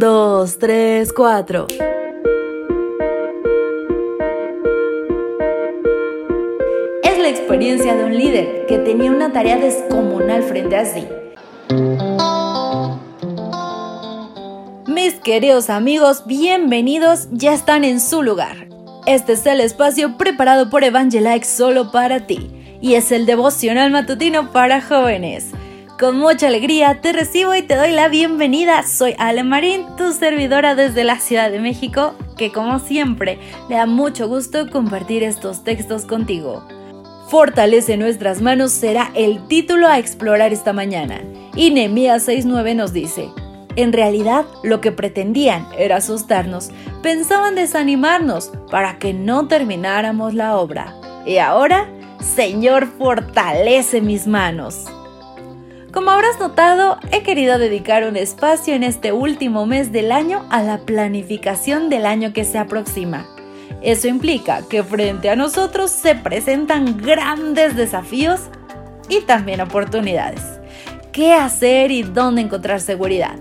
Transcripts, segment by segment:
2, 3, 4. Es la experiencia de un líder que tenía una tarea descomunal frente a sí. Mis queridos amigos, bienvenidos, ya están en su lugar. Este es el espacio preparado por Evangelike solo para ti y es el devocional matutino para jóvenes. Con mucha alegría te recibo y te doy la bienvenida. Soy Ale Marín, tu servidora desde la Ciudad de México, que como siempre le da mucho gusto compartir estos textos contigo. Fortalece nuestras manos será el título a explorar esta mañana. Y Nehemías 6:9 nos dice: En realidad, lo que pretendían era asustarnos, pensaban desanimarnos para que no termináramos la obra. Y ahora, Señor, fortalece mis manos. Como habrás notado, he querido dedicar un espacio en este último mes del año a la planificación del año que se aproxima. Eso implica que frente a nosotros se presentan grandes desafíos y también oportunidades. ¿Qué hacer y dónde encontrar seguridad?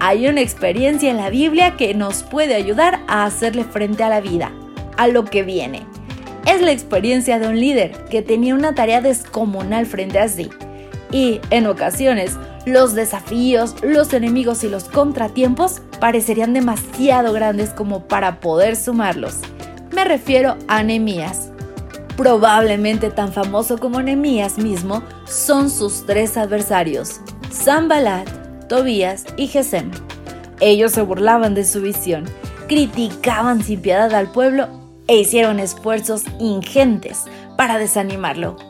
Hay una experiencia en la Biblia que nos puede ayudar a hacerle frente a la vida, a lo que viene. Es la experiencia de un líder que tenía una tarea descomunal frente a sí y, en ocasiones, los desafíos, los enemigos y los contratiempos parecerían demasiado grandes como para poder sumarlos. Me refiero a Nehemías. Probablemente tan famoso como Nehemías mismo son sus tres adversarios, Zambalat, Tobías y Gesem. Ellos se burlaban de su visión, criticaban sin piedad al pueblo e hicieron esfuerzos ingentes para desanimarlo.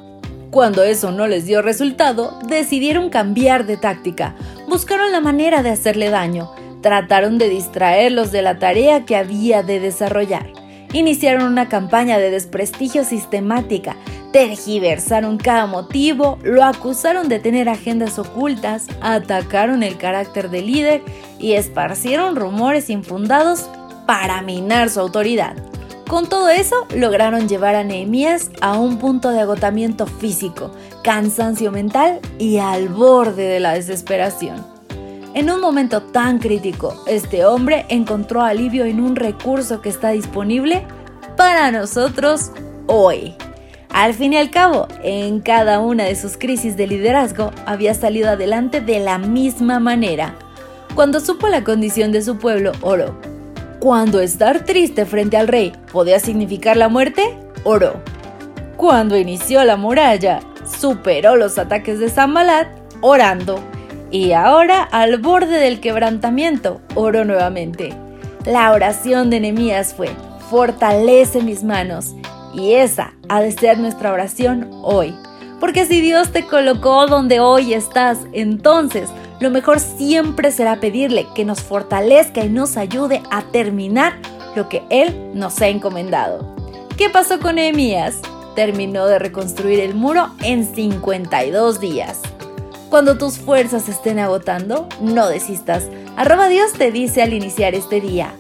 Cuando eso no les dio resultado, decidieron cambiar de táctica, buscaron la manera de hacerle daño, trataron de distraerlos de la tarea que había de desarrollar. Iniciaron una campaña de desprestigio sistemática, tergiversaron cada motivo, lo acusaron de tener agendas ocultas, atacaron el carácter del líder y esparcieron rumores infundados para minar su autoridad. Con todo eso, lograron llevar a Nehemías a un punto de agotamiento físico, cansancio mental y al borde de la desesperación. En un momento tan crítico, este hombre encontró alivio en un recurso que está disponible para nosotros hoy. Al fin y al cabo, en cada una de sus crisis de liderazgo había salido adelante de la misma manera. Cuando supo la condición de su pueblo, oró cuando estar triste frente al rey podía significar la muerte, oró. Cuando inició la muralla, superó los ataques de Zambalat orando. Y ahora, al borde del quebrantamiento, oró nuevamente. La oración de Nehemías fue: Fortalece mis manos. Y esa ha de ser nuestra oración hoy. Porque si Dios te colocó donde hoy estás, entonces lo mejor siempre será pedirle que nos fortalezca y nos ayude a terminar lo que Él nos ha encomendado. ¿Qué pasó con Nehemías? Terminó de reconstruir el muro en 52 días. Cuando tus fuerzas estén agotando, no desistas. Arroba Dios te dice al iniciar este día,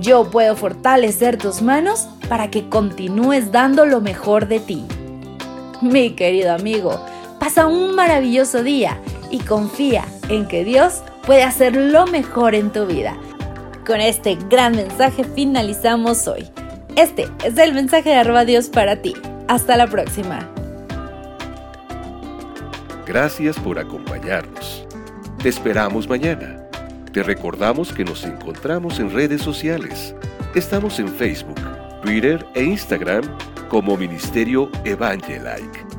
yo puedo fortalecer tus manos para que continúes dando lo mejor de ti. Mi querido amigo, pasa un maravilloso día y confía en que Dios puede hacer lo mejor en tu vida. Con este gran mensaje finalizamos hoy. Este es el mensaje de arroba Dios para ti. Hasta la próxima. Gracias por acompañarnos. Te esperamos mañana. Te recordamos que nos encontramos en redes sociales. Estamos en Facebook, Twitter e Instagram como Ministerio Evangelike.